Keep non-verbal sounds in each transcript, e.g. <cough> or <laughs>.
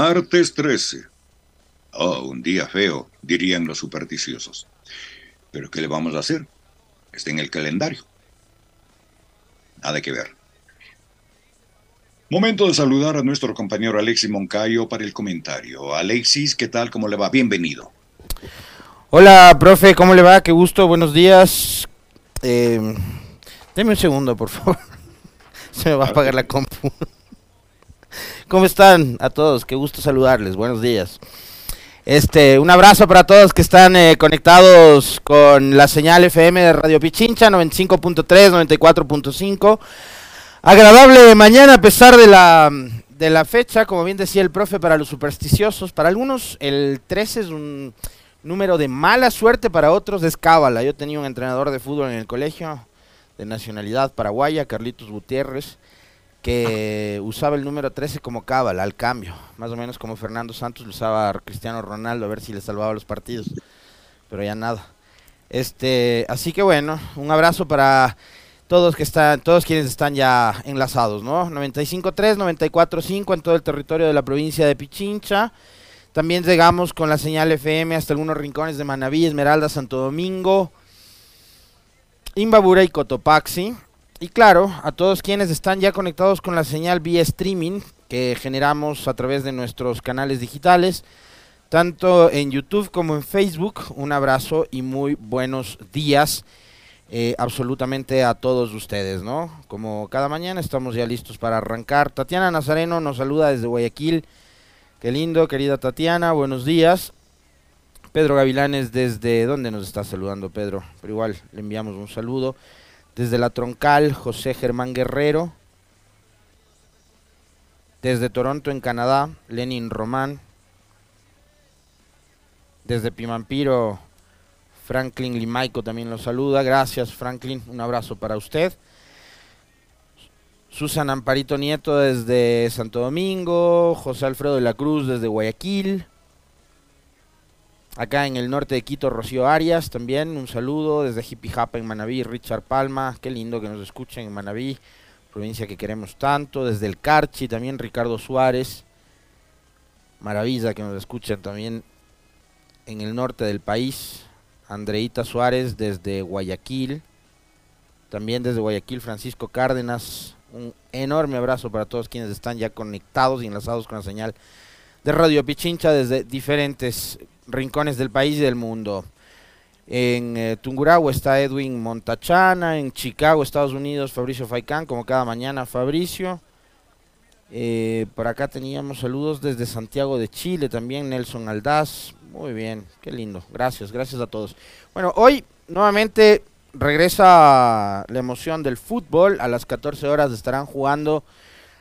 Martes 13. Oh, un día feo, dirían los supersticiosos. Pero ¿qué le vamos a hacer? Está en el calendario. Nada que ver. Momento de saludar a nuestro compañero Alexis Moncayo para el comentario. Alexis, ¿qué tal? ¿Cómo le va? Bienvenido. Hola, profe, ¿cómo le va? Qué gusto, buenos días. Eh, deme un segundo, por favor. <laughs> Se me va a apagar la compu. ¿Cómo están a todos? Qué gusto saludarles. Buenos días. Este, un abrazo para todos que están eh, conectados con la señal FM de Radio Pichincha 95.3, 94.5. Agradable mañana a pesar de la, de la fecha, como bien decía el profe, para los supersticiosos. Para algunos el 13 es un número de mala suerte, para otros es cábala. Yo tenía un entrenador de fútbol en el colegio de nacionalidad paraguaya, Carlitos Gutiérrez que usaba el número 13 como cábala, al cambio, más o menos como Fernando Santos lo usaba Cristiano Ronaldo a ver si le salvaba los partidos, pero ya nada. Este, así que bueno, un abrazo para todos que están, todos quienes están ya enlazados, ¿no? 95.3, 94.5 en todo el territorio de la provincia de Pichincha. También llegamos con la señal FM hasta algunos rincones de Manabí, Esmeralda, Santo Domingo, Imbabura y Cotopaxi. Y claro, a todos quienes están ya conectados con la señal vía streaming que generamos a través de nuestros canales digitales, tanto en YouTube como en Facebook, un abrazo y muy buenos días eh, absolutamente a todos ustedes, ¿no? Como cada mañana estamos ya listos para arrancar. Tatiana Nazareno nos saluda desde Guayaquil. Qué lindo, querida Tatiana, buenos días. Pedro Gavilanes, ¿desde dónde nos está saludando Pedro? Pero igual le enviamos un saludo. Desde la Troncal, José Germán Guerrero. Desde Toronto, en Canadá, Lenin Román. Desde Pimampiro, Franklin Limaico también lo saluda. Gracias, Franklin. Un abrazo para usted. Susan Amparito Nieto desde Santo Domingo. José Alfredo de la Cruz desde Guayaquil. Acá en el norte de Quito, Rocío Arias, también un saludo desde Hippie Japa en Manabí, Richard Palma, qué lindo que nos escuchen en Manabí, provincia que queremos tanto, desde el Carchi también Ricardo Suárez, maravilla que nos escuchen también en el norte del país, Andreita Suárez desde Guayaquil, también desde Guayaquil Francisco Cárdenas, un enorme abrazo para todos quienes están ya conectados y enlazados con la señal de Radio Pichincha desde diferentes rincones del país y del mundo. En eh, Tungurahua está Edwin Montachana, en Chicago, Estados Unidos, Fabricio Faicán, como cada mañana Fabricio. Eh, por acá teníamos saludos desde Santiago de Chile, también Nelson Aldaz. Muy bien, qué lindo. Gracias, gracias a todos. Bueno, hoy nuevamente regresa la emoción del fútbol. A las 14 horas estarán jugando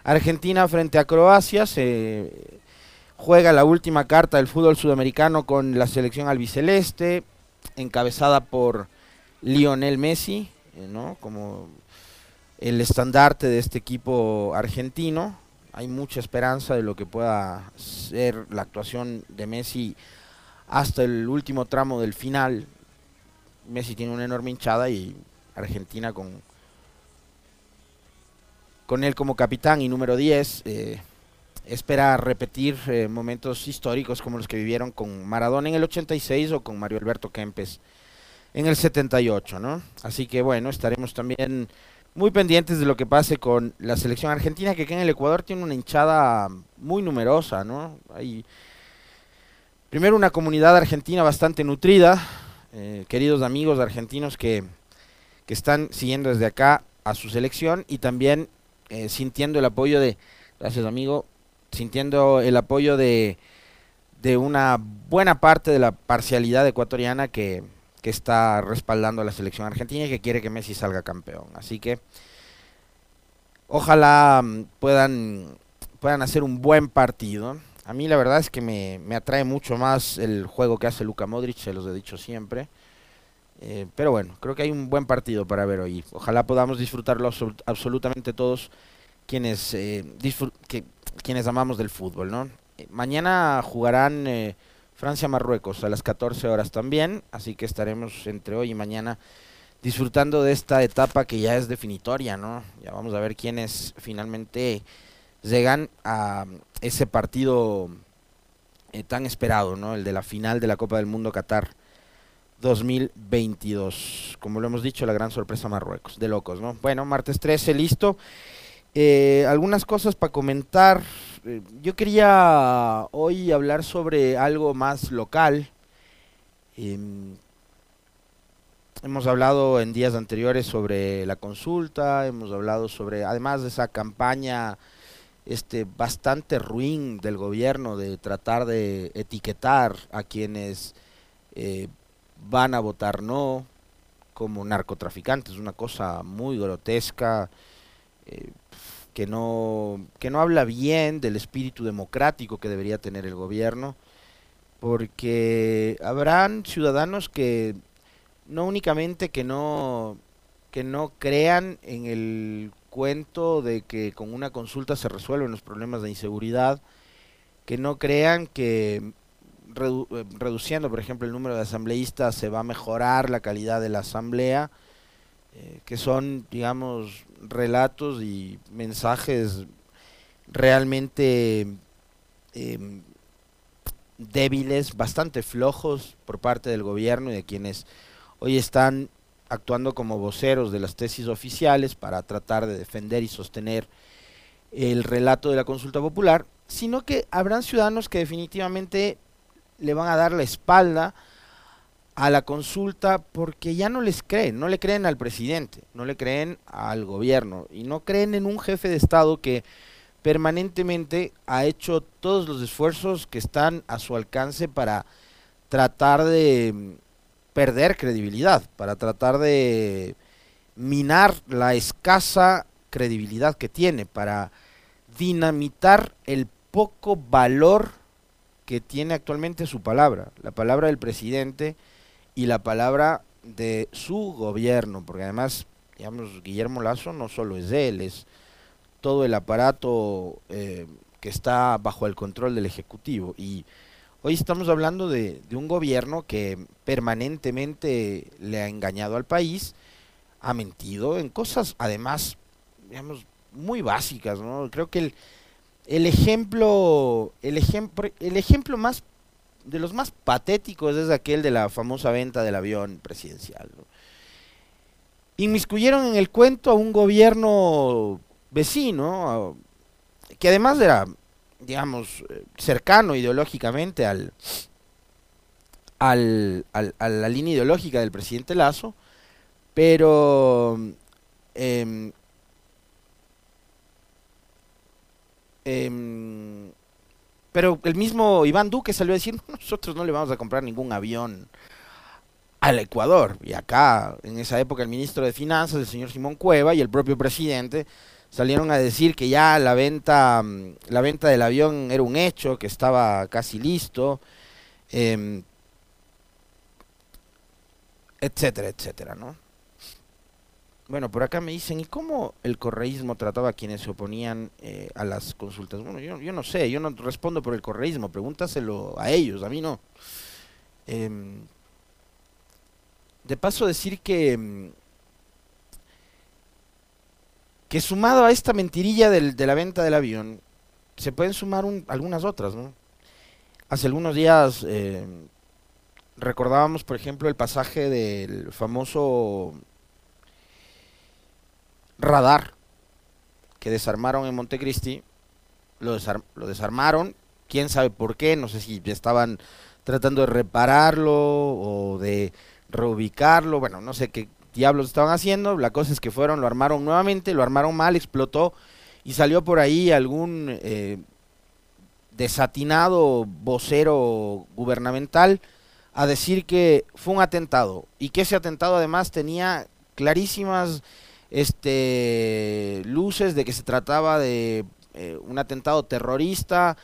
Argentina frente a Croacia. Se juega la última carta del fútbol sudamericano con la selección albiceleste, encabezada por Lionel Messi, eh, ¿no? como el estandarte de este equipo argentino. Hay mucha esperanza de lo que pueda ser la actuación de Messi hasta el último tramo del final. Messi tiene una enorme hinchada y Argentina con, con él como capitán y número 10 espera repetir eh, momentos históricos como los que vivieron con Maradona en el 86 o con Mario Alberto Kempes en el 78, ¿no? Así que bueno, estaremos también muy pendientes de lo que pase con la selección argentina, que aquí en el Ecuador tiene una hinchada muy numerosa, ¿no? Hay primero una comunidad argentina bastante nutrida, eh, queridos amigos argentinos que, que, están siguiendo desde acá a su selección y también eh, sintiendo el apoyo de, gracias amigo, sintiendo el apoyo de, de una buena parte de la parcialidad ecuatoriana que, que está respaldando a la selección argentina y que quiere que Messi salga campeón. Así que ojalá mm, puedan, puedan hacer un buen partido. A mí la verdad es que me, me atrae mucho más el juego que hace Luka Modric, se los he dicho siempre. Eh, pero bueno, creo que hay un buen partido para ver hoy. Ojalá podamos disfrutarlo absolutamente todos quienes, eh, que, quienes amamos del fútbol. ¿no? Eh, mañana jugarán Francia-Marruecos a las 14 horas también, así que estaremos entre hoy y mañana disfrutando de esta etapa que ya es definitoria. ¿no? Ya vamos a ver quiénes finalmente llegan a ese partido eh, tan esperado, ¿no? El de la final de la Copa del Mundo Qatar 2022. Como lo hemos dicho, la gran sorpresa Marruecos, de locos, ¿no? Bueno, martes 13, listo. Eh, algunas cosas para comentar. Eh, yo quería hoy hablar sobre algo más local. Em, hemos hablado en días anteriores sobre la consulta, hemos hablado sobre, además de esa campaña este bastante ruin del gobierno de tratar de etiquetar a quienes eh, van a votar no como narcotraficantes, una cosa muy grotesca eh, que no que no habla bien del espíritu democrático que debería tener el gobierno, porque habrán ciudadanos que no únicamente que no que no crean en el cuento de que con una consulta se resuelven los problemas de inseguridad, que no crean que eh, reduciendo, por ejemplo, el número de asambleístas se va a mejorar la calidad de la asamblea, eh, que son, digamos, relatos y mensajes realmente em, débiles, bastante flojos por parte del gobierno y de quienes hoy están actuando como voceros de las tesis oficiales para tratar de defender y sostener el relato de la consulta popular, sino que habrán ciudadanos que definitivamente le van a dar la espalda a la consulta porque ya no les creen, no le creen al presidente, no le creen al gobierno y no creen en un jefe de Estado que permanentemente ha hecho todos los esfuerzos que están a su alcance para tratar de perder credibilidad, para tratar de minar la escasa credibilidad que tiene, para dinamitar el poco valor que tiene actualmente su palabra, la palabra del presidente y la palabra de su gobierno, porque además, digamos, Guillermo Lazo no solo es él, es todo el aparato eh, que está bajo el control del Ejecutivo y Hoy estamos hablando de, un gobierno que permanentemente le ha engañado al país, ha mentido en cosas, además, digamos, muy básicas, ¿no? Creo que el, el ejemplo, el ejemplo, el ejemplo más de los más patéticos es aquel de la famosa venta del avión presidencial. ¿no? Inmiscuyeron en el cuento a un gobierno vecino, que además era digamos, eh, cercano ideológicamente al, al, a la línea ideológica del presidente Lazo, pero em, em, pero el mismo Iván Duque salió a decir, nosotros no le vamos a comprar ningún avión al Ecuador. Y acá, en esa época, el ministro de Finanzas, el señor Simón Cueva, y el propio presidente salieron a decir que ya la venta, mm, la venta del avión era un hecho, que estaba casi listo, em, etcétera, etcétera, ¿no? Bueno, por acá me dicen, ¿y cómo el correísmo trataba a quienes se oponían eh, a las consultas? Bueno, yo, yo, no sé, yo no respondo por el correísmo, pregúntaselo a ellos, a mí no. Em, de paso decir que mm, que sumado a esta mentirilla del, de la venta del avión, se pueden sumar algunas otras, ¿no? Hace algunos días eh, recordábamos, por ejemplo, el pasaje del famoso radar que desarmaron en Montecristi, lo, lo desarmaron, quién sabe por qué, no sé si estaban tratando de repararlo o de reubicarlo, bueno, no sé qué diablos estaban haciendo, la cosa es que fueron, lo armaron nuevamente, lo armaron mal, explotó y salió por ahí algún eh, desatinado vocero gubernamental a decir que fue un atentado y que ese atentado además tenía clarísimas este, luces de que se trataba de eh, un atentado terrorista,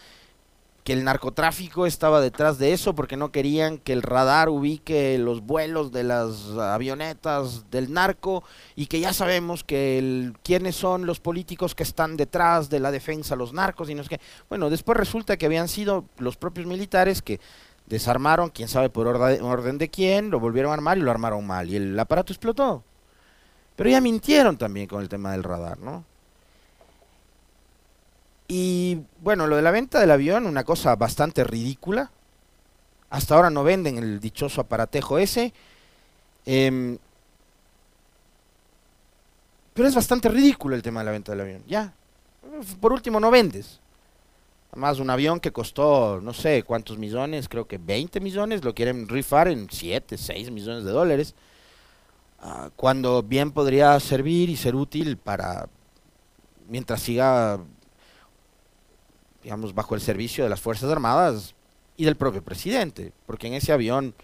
que el narcotráfico estaba detrás de eso porque no querían que el radar ubique los vuelos de las avionetas del narco y que ya sabemos que el, quiénes son los políticos que están detrás de la defensa los narcos y no es que bueno después resulta que habían sido los propios militares que desarmaron quién sabe por orden, orden de quién lo volvieron a armar y lo armaron mal y el aparato explotó pero ya mintieron también con el tema del radar no y bueno, lo de la venta del avión, una cosa bastante ridícula. Hasta ahora no venden el dichoso aparatejo ese. Em, pero es bastante ridículo el tema de la venta del avión. Ya. Por último, no vendes. Además, un avión que costó no sé cuántos millones, creo que 20 millones, lo quieren rifar en 7, 6 millones de dólares. Ah, cuando bien podría servir y ser útil para, mientras siga digamos, bajo el servicio de las Fuerzas Armadas y del propio presidente, porque en ese avión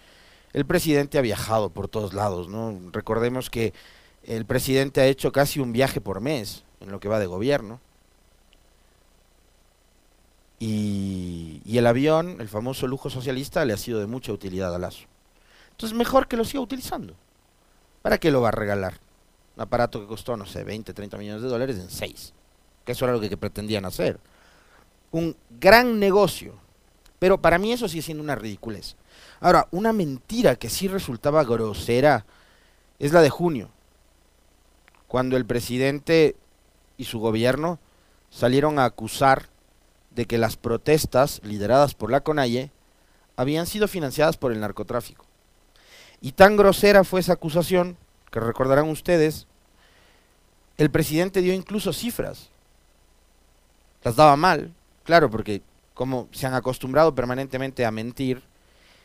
el presidente ha viajado por todos lados. Recordemos que el presidente ha hecho casi un viaje por mes en lo que va de gobierno. Y, y el avión, el famoso lujo socialista, le ha sido de mucha utilidad a Lazo. Entonces, mejor que lo siga utilizando. ¿Para qué lo va a regalar? Un aparato que costó, no sé, 20, 30 millones de dólares en 6. Que eso era lo que pretendían hacer un gran negocio. Pero para mí eso sigue siendo una ridiculez. Ahora, una mentira que sí resultaba grosera es la de junio, cuando el presidente y su gobierno salieron a acusar de que las protestas lideradas por la CONAIE habían sido financiadas por el narcotráfico. Y tan grosera fue esa acusación, que recordarán ustedes, el presidente dio incluso cifras. Las daba mal, Claro, porque como se han acostumbrado permanentemente a mentir,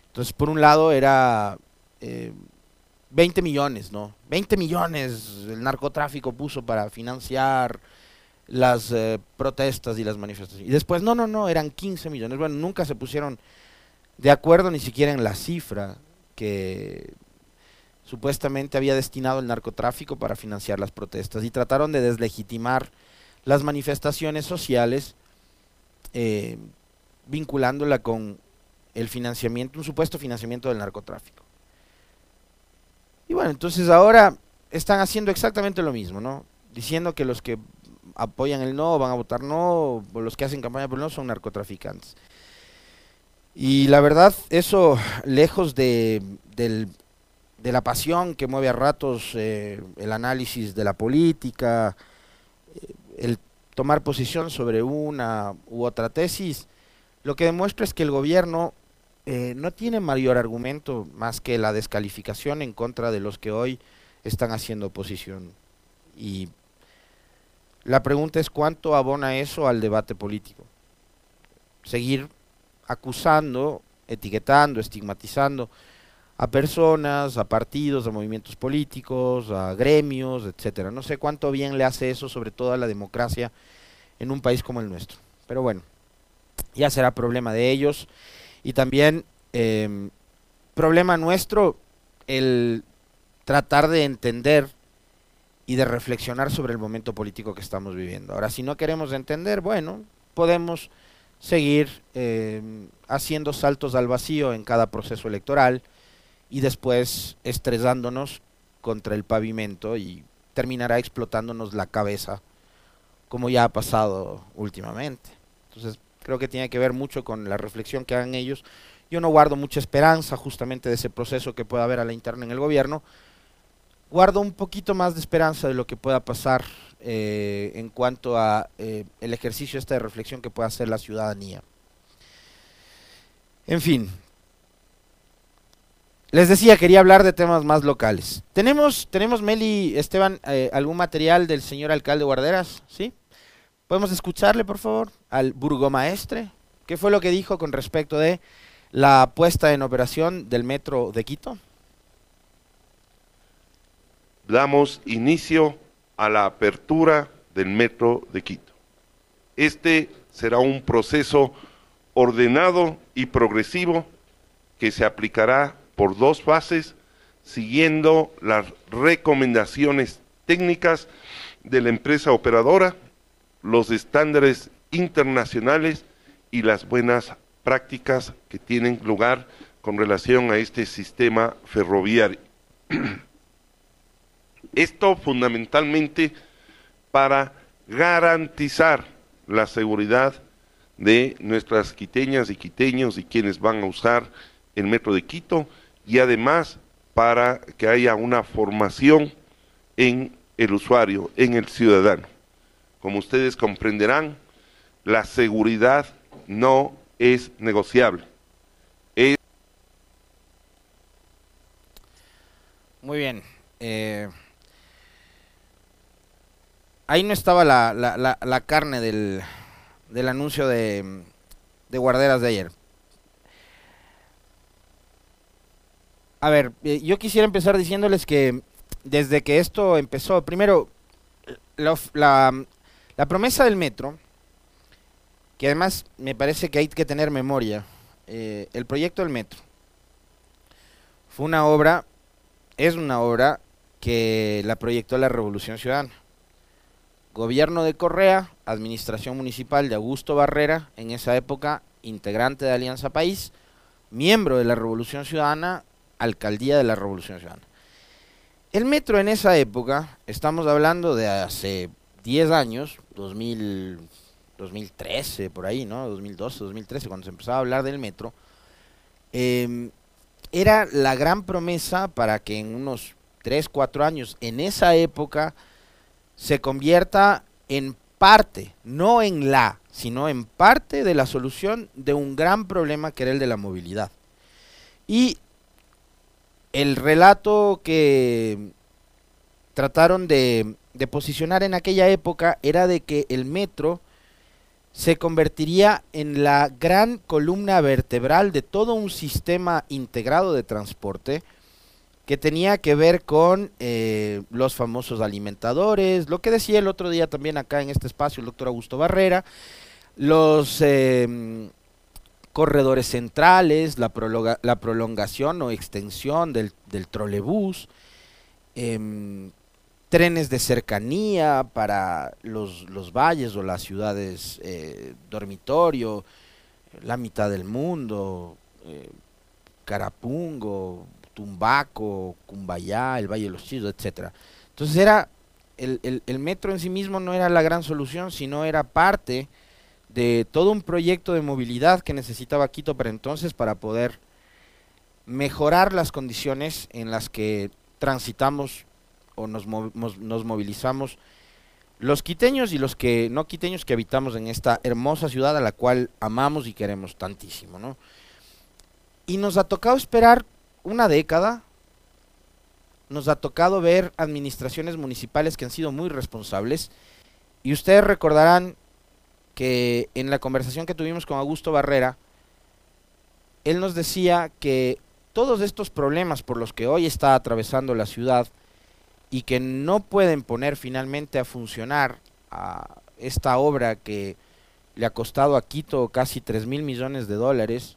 entonces por un lado era eh, 20 millones, ¿no? 20 millones el narcotráfico puso para financiar las eh, protestas y las manifestaciones. Y después, no, no, no, eran 15 millones. Bueno, nunca se pusieron de acuerdo ni siquiera en la cifra que supuestamente había destinado el narcotráfico para financiar las protestas y trataron de deslegitimar las manifestaciones sociales eh, vinculándola con el financiamiento, un supuesto financiamiento del narcotráfico. Y bueno, entonces ahora están haciendo exactamente lo mismo, ¿no? Diciendo que los que apoyan el no van a votar no, o los que hacen campaña por el no son narcotraficantes. Y la verdad, eso, lejos de, de la pasión que mueve a ratos eh, el análisis de la política, eh, el tomar posición sobre una u otra tesis, lo que demuestra es que el gobierno eh, no tiene mayor argumento más que la descalificación en contra de los que hoy están haciendo oposición. Y la pregunta es cuánto abona eso al debate político. Seguir acusando, etiquetando, estigmatizando a personas, a partidos, a movimientos políticos, a gremios, etcétera. No sé cuánto bien le hace eso, sobre todo a la democracia en un país como el nuestro. Pero bueno, ya será problema de ellos y también em, problema nuestro el tratar de entender y de reflexionar sobre el momento político que estamos viviendo. Ahora, si no queremos entender, bueno, podemos seguir em, haciendo saltos al vacío en cada proceso electoral y después estresándonos contra el pavimento y terminará explotándonos la cabeza como ya ha pasado últimamente. Entonces creo que tiene que ver mucho con la reflexión que hagan ellos. Yo no guardo mucha esperanza justamente de ese proceso que pueda haber a la interna en el gobierno. Guardo un poquito más de esperanza de lo que pueda pasar eh, en cuanto a eh, el ejercicio este de reflexión que pueda hacer la ciudadanía. En fin, les decía, quería hablar de temas más locales. ¿Tenemos, tenemos Meli, Esteban, eh, algún material del señor alcalde Guarderas? ¿Sí? ¿Podemos escucharle, por favor, al burgomaestre? ¿Qué fue lo que dijo con respecto de la puesta en operación del metro de Quito? Damos inicio a la apertura del Metro de Quito. Este será un proceso ordenado y progresivo que se aplicará por dos fases siguiendo las recomendaciones técnicas de la empresa operadora, los estándares internacionales y las buenas prácticas que tienen lugar con relación a este sistema ferroviario. <clears throat> Esto fundamentalmente para garantizar la seguridad de nuestras quiteñas y quiteños y quienes van a usar el metro de Quito y además para que haya una formación en el usuario, en el ciudadano. Como ustedes comprenderán, la seguridad no es negociable. Muy bien. Eh, ahí no estaba la, la, la, carne del, del anuncio de, de guarderas de ayer. A ver, eh, yo quisiera empezar diciéndoles que desde que esto empezó, primero, la, la, promesa del metro, que además me parece que hay que tener memoria, eh, el proyecto del metro fue una obra, es una obra que la proyectó la Revolución Ciudadana. Gobierno de Correa, Administración Municipal de Augusto Barrera, en esa época integrante de Alianza País, miembro de la Revolución Ciudadana, Alcaldía de la Revolución Ciudadana. El metro en esa época, estamos hablando de hace 10 años, 2000, 2013, por ahí, ¿no? 2012, 2013, cuando se empezaba a hablar del metro, em, era la gran promesa para que en unos 3, 4 años, en esa época, se convierta en parte, no en la, sino en parte de la solución de un gran problema que era el de la movilidad. Y el relato que trataron de, posicionar en aquella época era de que el metro se convertiría en la gran columna vertebral de todo un sistema integrado de transporte que tenía que ver con eh, los famosos alimentadores, lo que decía el otro día también acá en este espacio el doctor Augusto Barrera, los em, corredores centrales, la, prolongación o extensión del, trolebús, em, trenes de cercanía para los, los valles o las ciudades eh, dormitorio, la mitad del mundo, eh, Carapungo, Tumbaco, Cumbayá, el Valle de los Chillos, etcétera. Entonces era el, el, el, metro en sí mismo no era la gran solución, sino era parte de todo un proyecto de movilidad que necesitaba Quito para entonces para poder mejorar las condiciones en las que transitamos o nos, nos movilizamos los quiteños y los que no quiteños que habitamos en esta hermosa ciudad a la cual amamos y queremos tantísimo, ¿no? Y nos ha tocado esperar una década, nos ha tocado ver administraciones municipales que han sido muy responsables. Y ustedes recordarán que en la conversación que tuvimos con Augusto Barrera, él nos decía que todos estos problemas por los que hoy está atravesando la ciudad y que no pueden poner finalmente a funcionar a esta obra que le ha costado a Quito casi 3 mil millones de dólares,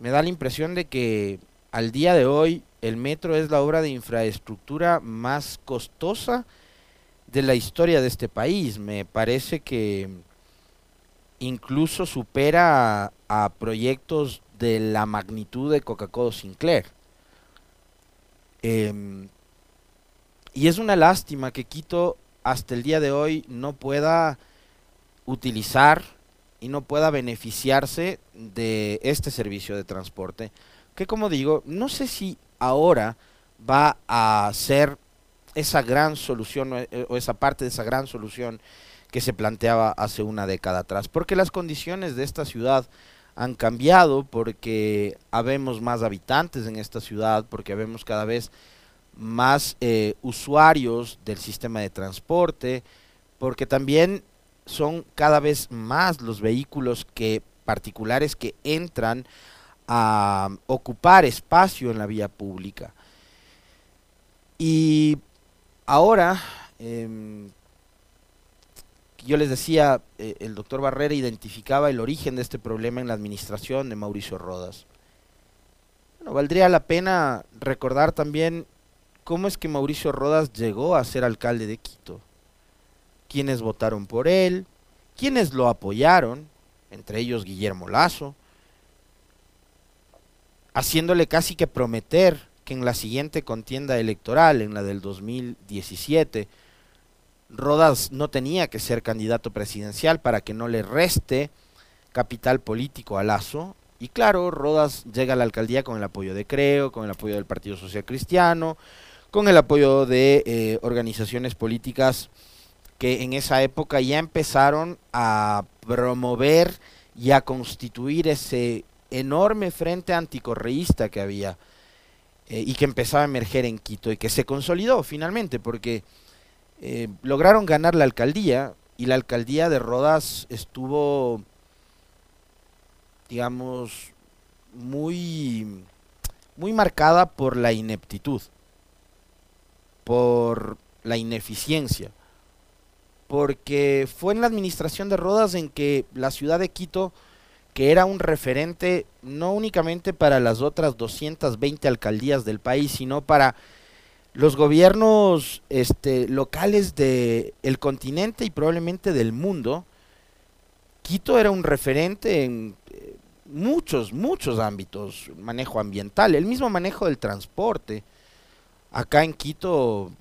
me da la impresión de que al día de hoy el metro es la obra de infraestructura más costosa de la historia de este país. Me parece que incluso supera a, proyectos de la magnitud de Coca-Cola Sinclair. Em, y es una lástima que Quito hasta el día de hoy no pueda utilizar y no pueda beneficiarse de este servicio de transporte que como digo, no sé si ahora va a ser esa gran solución eh, o esa parte de esa gran solución que se planteaba hace una década atrás, porque las condiciones de esta ciudad han cambiado, porque habemos más habitantes en esta ciudad, porque habemos cada vez más eh, usuarios del sistema de transporte, porque también son cada vez más los vehículos que particulares que entran a ocupar espacio en la vía pública. Y ahora, em, yo les decía, eh, el doctor Barrera identificaba el origen de este problema en la administración de Mauricio Rodas. Bueno, valdría la pena recordar también cómo es que Mauricio Rodas llegó a ser alcalde de Quito, quiénes votaron por él, quiénes lo apoyaron, entre ellos Guillermo Lazo, haciéndole casi que prometer que en la siguiente contienda electoral, en la del 2017, Rodas no tenía que ser candidato presidencial para que no le reste capital político a Lazo. Y claro, Rodas llega a la alcaldía con el apoyo de Creo, con el apoyo del Partido Social Cristiano, con el apoyo de eh, organizaciones políticas que en esa época ya empezaron a promover y a constituir ese enorme frente anticorreísta que había eh, y que empezaba a emerger en Quito y que se consolidó finalmente porque eh, lograron ganar la alcaldía y la alcaldía de Rodas estuvo, digamos, muy, muy marcada por la ineptitud, por la ineficiencia, porque fue en la administración de Rodas en que la ciudad de Quito, que era un referente no únicamente para las otras 220 alcaldías del país, sino para los gobiernos este, locales del el continente y probablemente del mundo, Quito era un referente en eh, muchos, muchos ámbitos, manejo ambiental, el mismo manejo del transporte. Acá en Quito,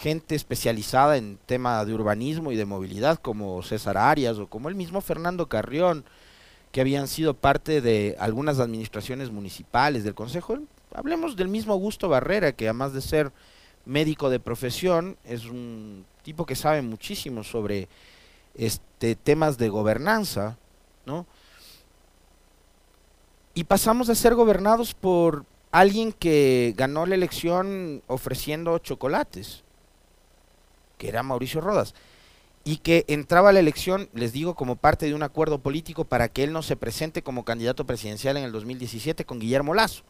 gente especializada en tema de urbanismo y de movilidad, como César Arias o como el mismo Fernando Carrión, que habían sido parte de algunas administraciones municipales del Consejo. Hablemos del mismo Augusto Barrera, que además de ser médico de profesión, es un tipo que sabe muchísimo sobre este temas de gobernanza, ¿no? Y pasamos a ser gobernados por alguien que ganó la elección ofreciendo chocolates, que era Mauricio Rodas, y que entraba a la elección, les digo, como parte de un acuerdo político para que él no se presente como candidato presidencial en el 2017 con Guillermo Lazo.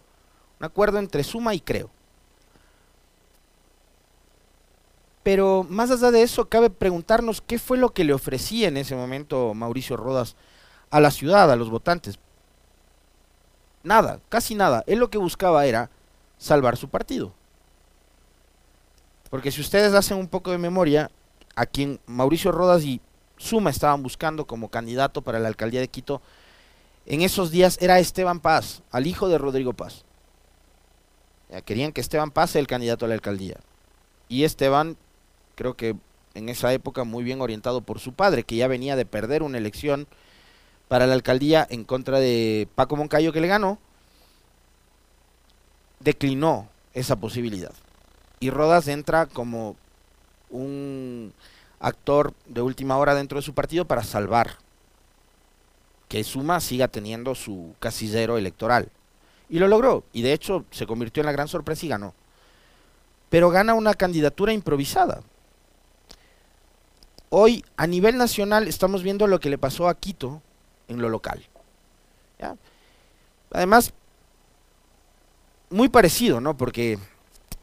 Un acuerdo entre Suma y Creo. Pero más allá de eso, cabe preguntarnos qué fue lo que le ofrecía en ese momento Mauricio Rodas a la ciudad, a los votantes. Nada, casi nada. Él lo que buscaba era salvar su partido. Porque si ustedes hacen un poco de memoria, a quien Mauricio Rodas y Suma estaban buscando como candidato para la alcaldía de Quito, en esos días era Esteban Paz, al hijo de Rodrigo Paz. querían que Esteban Paz sea el candidato a la alcaldía. Y Esteban creo que en esa época muy bien orientado por su padre, que ya venía de perder una elección para la alcaldía en contra de Paco Moncayo que le ganó, declinó esa posibilidad. Y Rodas entra como un actor de última hora dentro de su partido para salvar que Suma siga teniendo su casillero electoral. Y lo logró, y de hecho se convirtió en la gran sorpresa y ganó. Pero gana una candidatura improvisada. Hoy a nivel nacional estamos viendo lo que le pasó a Quito en lo local. Además, muy parecido, ¿no? Porque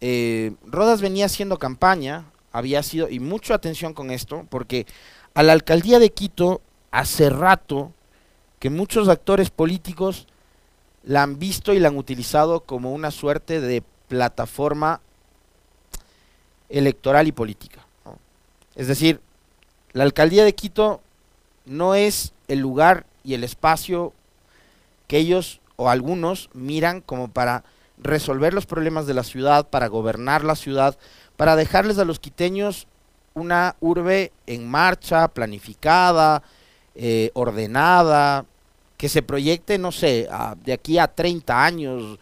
eh, Rodas venía haciendo campaña, había sido, y mucha atención con esto, porque a la alcaldía de Quito hace rato que muchos actores políticos la han visto y la han utilizado como una suerte de plataforma electoral y política. Es decir, la alcaldía de Quito no es el lugar y el espacio que ellos o algunos miran como para resolver los problemas de la ciudad, para gobernar la ciudad, para dejarles a los quiteños una urbe en marcha, planificada, eh, ordenada, que se proyecte, no sé, de aquí a 30 años,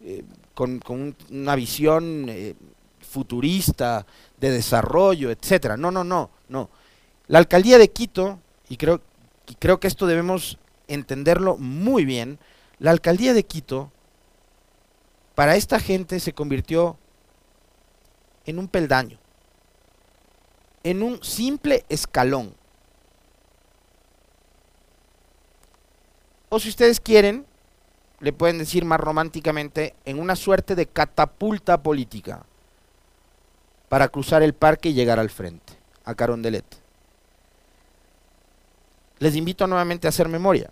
eh, con, una visión eh, futurista, de desarrollo, etcétera. No, no, no, no. La alcaldía de Quito, y creo, y creo que esto debemos entenderlo muy bien, la alcaldía de Quito para esta gente se convirtió en un peldaño, en un simple escalón. O si ustedes quieren, le pueden decir más románticamente, en una suerte de catapulta política. para cruzar el parque y llegar al frente, a Carondelet. Les invito nuevamente a hacer memoria.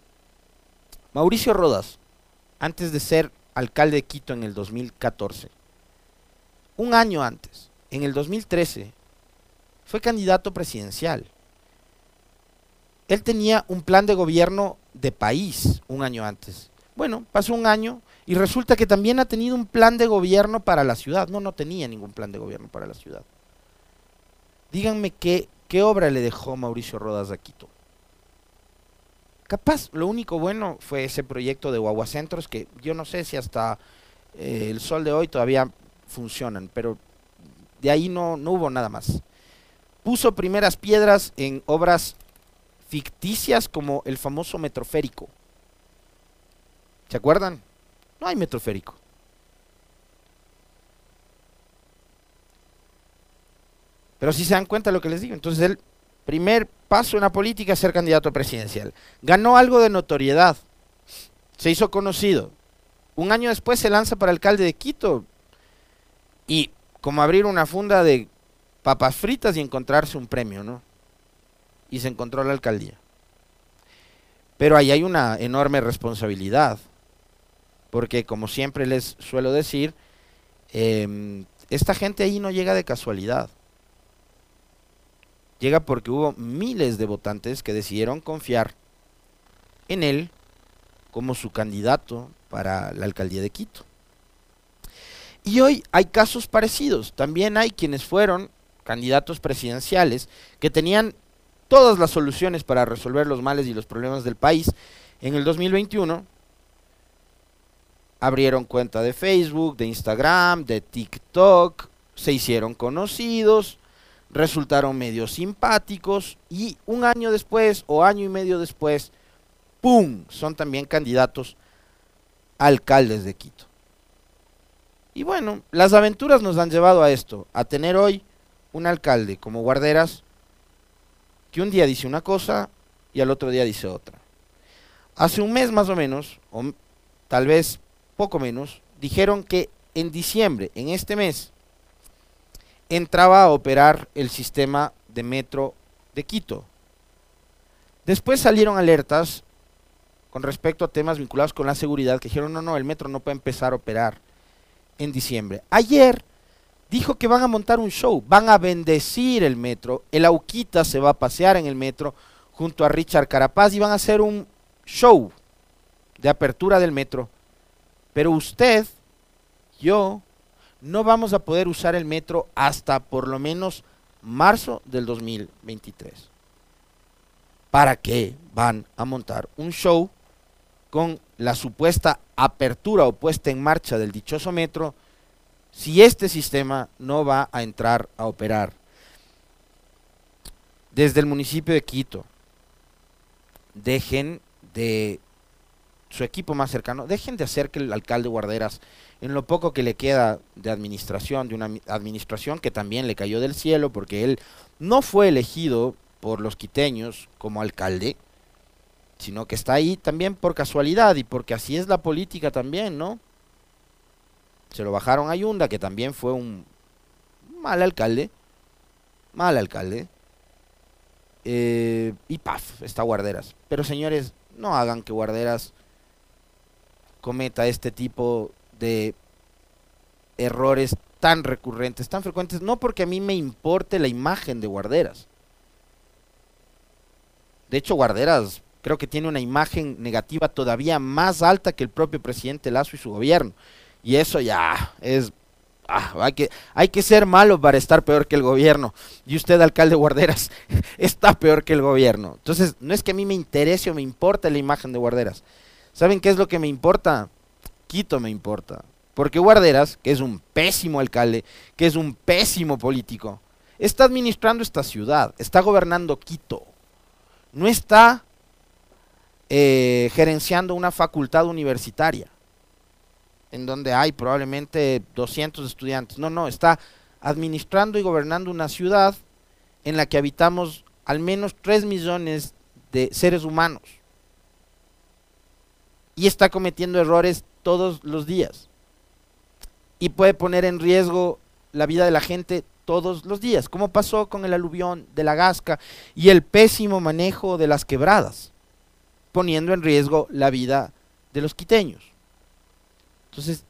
Mauricio Rodas, antes de ser alcalde de Quito en el 2014, un año antes, en el 2013, fue candidato presidencial. Él tenía un plan de gobierno de país un año antes. Bueno, pasó un año y resulta que también ha tenido un plan de gobierno para la ciudad. No, no tenía ningún plan de gobierno para la ciudad. Díganme qué, qué obra le dejó Mauricio Rodas a Quito. Capaz, lo único bueno fue ese proyecto de Guaguacentros que yo no sé si hasta eh, el sol de hoy todavía funcionan, pero de ahí no, no hubo nada más. Puso primeras piedras en obras ficticias como el famoso metroférico. ¿Se acuerdan? No hay metroférico. Pero si se dan cuenta de lo que les digo, entonces el primer paso en la política es ser candidato presidencial. Ganó algo de notoriedad, se hizo conocido. Un año después se lanza para alcalde de Quito y como abrir una funda de papas fritas y encontrarse un premio, ¿no? Y se encontró la alcaldía. Pero ahí hay una enorme responsabilidad, porque como siempre les suelo decir, em, esta gente ahí no llega de casualidad. Llega porque hubo miles de votantes que decidieron confiar en él como su candidato para la alcaldía de Quito. Y hoy hay casos parecidos. También hay quienes fueron candidatos presidenciales que tenían todas las soluciones para resolver los males y los problemas del país. En el 2021 abrieron cuenta de Facebook, de Instagram, de TikTok, se hicieron conocidos, resultaron medio simpáticos y un año después o año y medio después, ¡pum!, son también candidatos alcaldes de Quito. Y bueno, las aventuras nos han llevado a esto, a tener hoy un alcalde como Guarderas que un día dice una cosa y al otro día dice otra. Hace un mes más o menos, o tal vez poco menos, dijeron que en diciembre, en este mes, entraba a operar el sistema de metro de Quito. Después salieron alertas con respecto a temas vinculados con la seguridad que dijeron, no, no, el metro no puede empezar a operar en diciembre. Ayer dijo que van a montar un show, van a bendecir el metro, el Auquita se va a pasear en el metro junto a Richard Carapaz y van a hacer un show de apertura del metro. Pero usted, yo, no vamos a poder usar el metro hasta por lo menos marzo del 2023. ¿Para qué van a montar un show con la supuesta apertura o puesta en marcha del dichoso metro si este sistema no va a entrar a operar. Desde el municipio de Quito, dejen de su equipo más cercano, dejen de hacer que el alcalde Guarderas, en lo poco que le queda de administración, de una administración que también le cayó del cielo, porque él no fue elegido por los quiteños como alcalde, sino que está ahí también por casualidad y porque así es la política también, ¿no? Se lo bajaron a Yunda, que también fue un mal alcalde, mal alcalde, eh, y paf, está Guarderas. Pero señores, no hagan que Guarderas cometa este tipo de errores tan recurrentes, tan frecuentes, no porque a mí me importe la imagen de Guarderas. De hecho, Guarderas creo que tiene una imagen negativa todavía más alta que el propio presidente Lazo y su gobierno. Y eso ya es... Ah, hay, que, hay que ser malo para estar peor que el gobierno. Y usted, alcalde Guarderas, <laughs> está peor que el gobierno. Entonces, no es que a mí me interese o me importe la imagen de Guarderas. ¿Saben qué es lo que me importa? Quito me importa. Porque Guarderas, que es un pésimo alcalde, que es un pésimo político, está administrando esta ciudad, está gobernando Quito. No está eh, gerenciando una facultad universitaria en donde hay probablemente 200 estudiantes. No, no, está administrando y gobernando una ciudad en la que habitamos al menos 3 millones de seres humanos. Y está cometiendo errores todos los días. Y puede poner en riesgo la vida de la gente todos los días, como pasó con el aluvión de la Gasca y el pésimo manejo de las quebradas, poniendo en riesgo la vida de los quiteños. Entonces,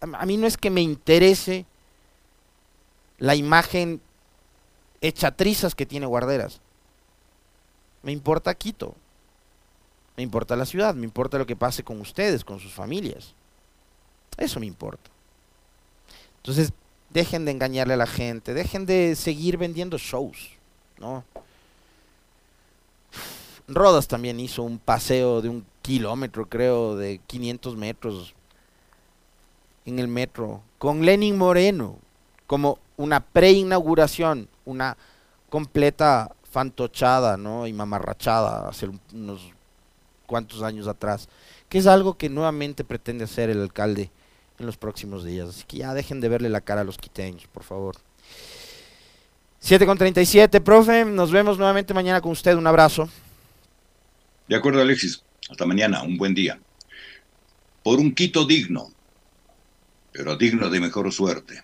a mí no es que me interese la imagen hecha trizas que tiene Guarderas. Me importa Quito. Me importa la ciudad, me importa lo que pase con ustedes, con sus familias. Eso me importa. Entonces, dejen de engañarle a la gente, dejen de seguir vendiendo shows, ¿no? Rodas también hizo un paseo de un kilómetro, creo, de 500 metros en el metro, con Lenin Moreno, como una preinauguración, una completa fantochada, ¿no? Y mamarrachada hace unos cuantos años atrás, que es algo que nuevamente pretende hacer el alcalde en los próximos días. Así que ya dejen de verle la cara a los quiteños, por favor. 7 con 37, profe, nos vemos nuevamente mañana con usted, un abrazo. De acuerdo, Alexis. Hasta mañana, un buen día. Por un Quito digno, pero digno de mejor suerte.